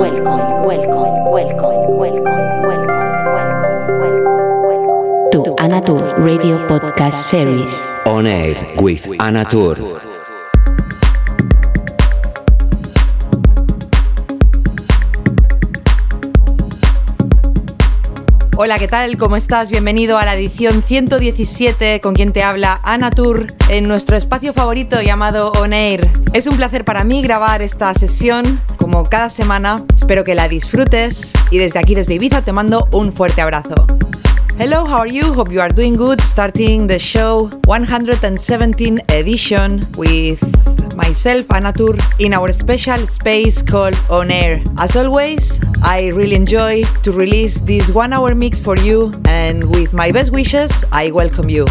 welcome, welcome, welcome, welcome, welcome, welcome, welcome. to Anatur Radio Podcast Series. On Air with Anatur. Hola, ¿qué tal? ¿Cómo estás? Bienvenido a la edición 117 con quien te habla Ana Tour en nuestro espacio favorito llamado On Air. Es un placer para mí grabar esta sesión como cada semana. Espero que la disfrutes y desde aquí, desde Ibiza, te mando un fuerte abrazo. Hello, how are you? Hope you are doing good. Starting the show 117 edition with myself, Anatur, in our special space called On Air. As always, I really enjoy to release this one hour mix for you, and with my best wishes, I welcome you.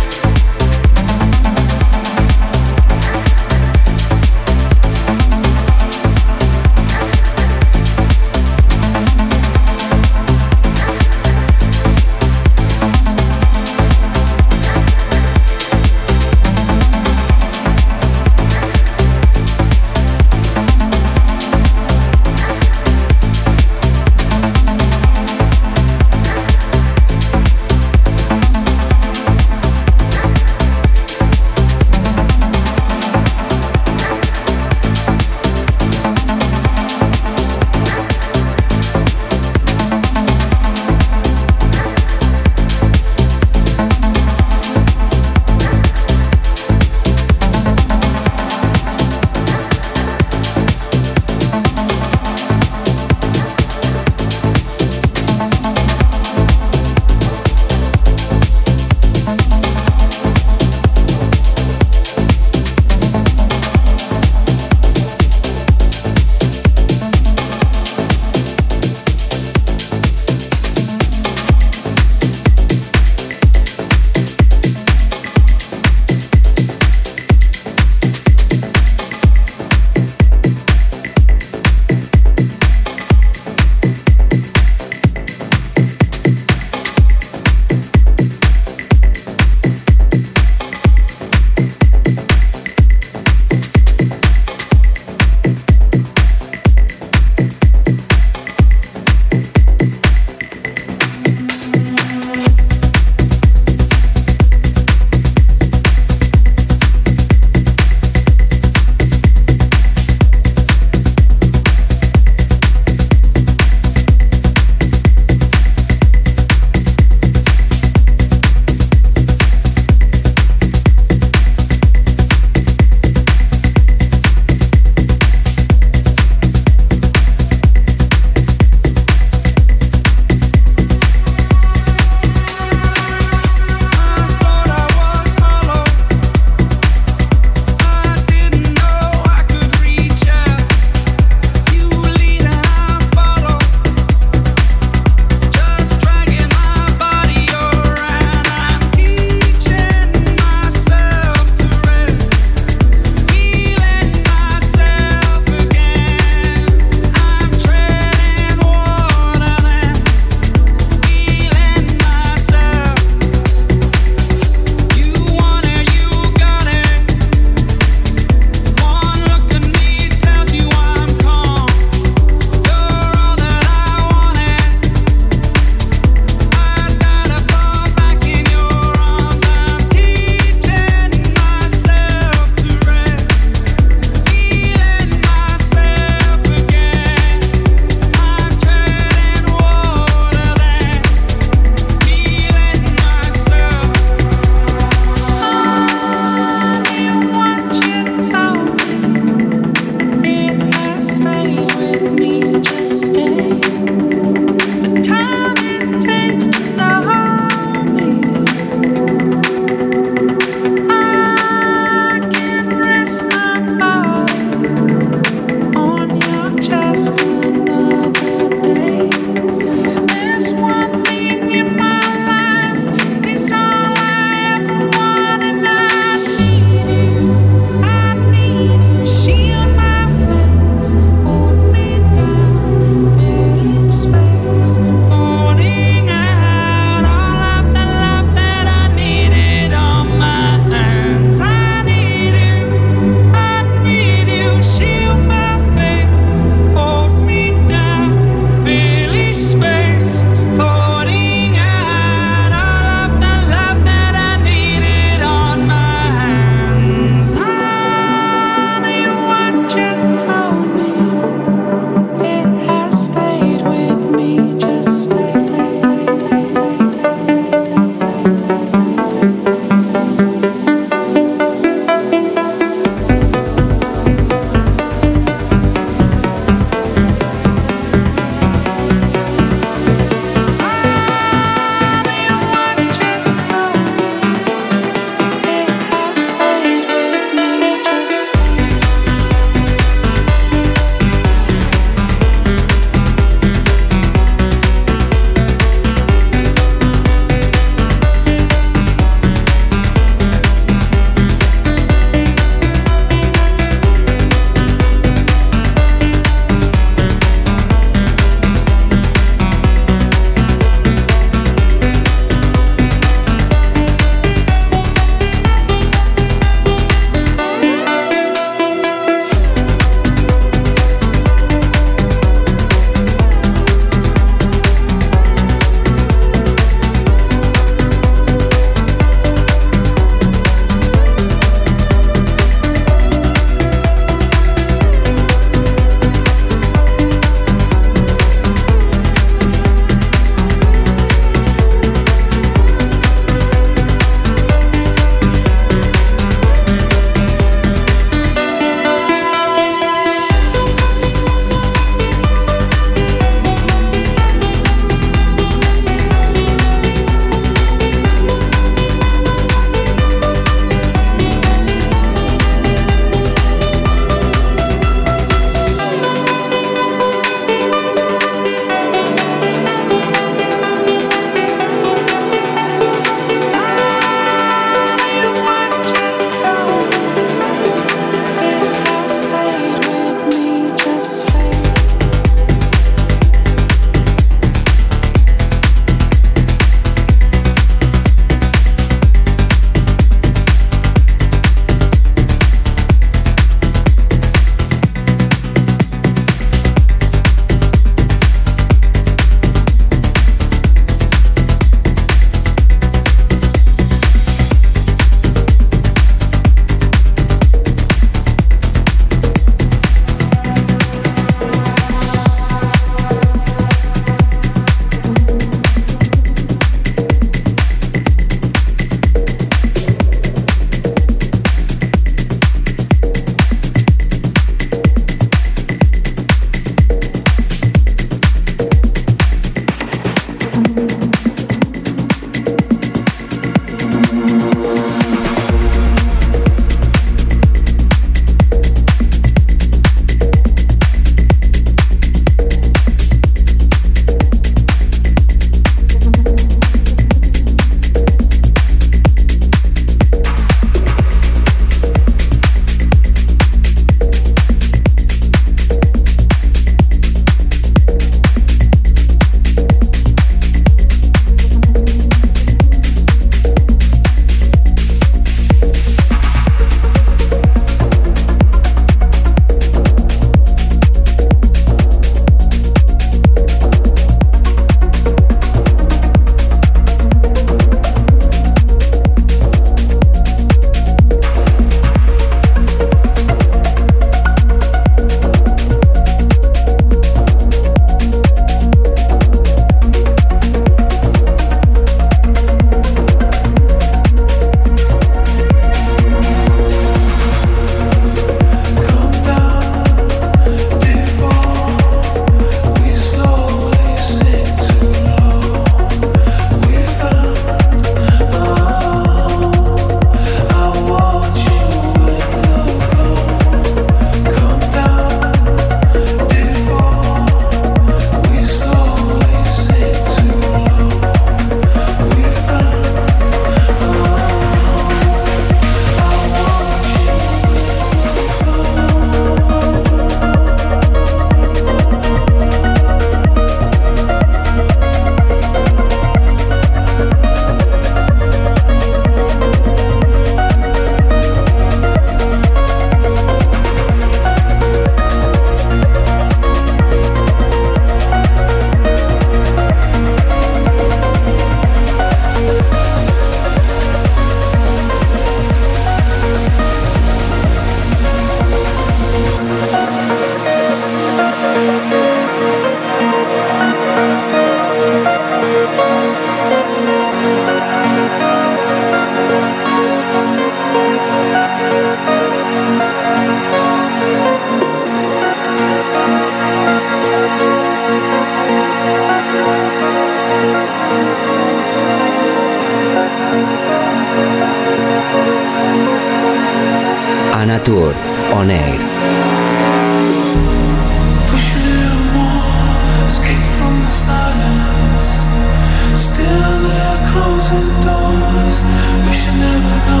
you never know.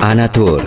Anatur.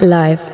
Live.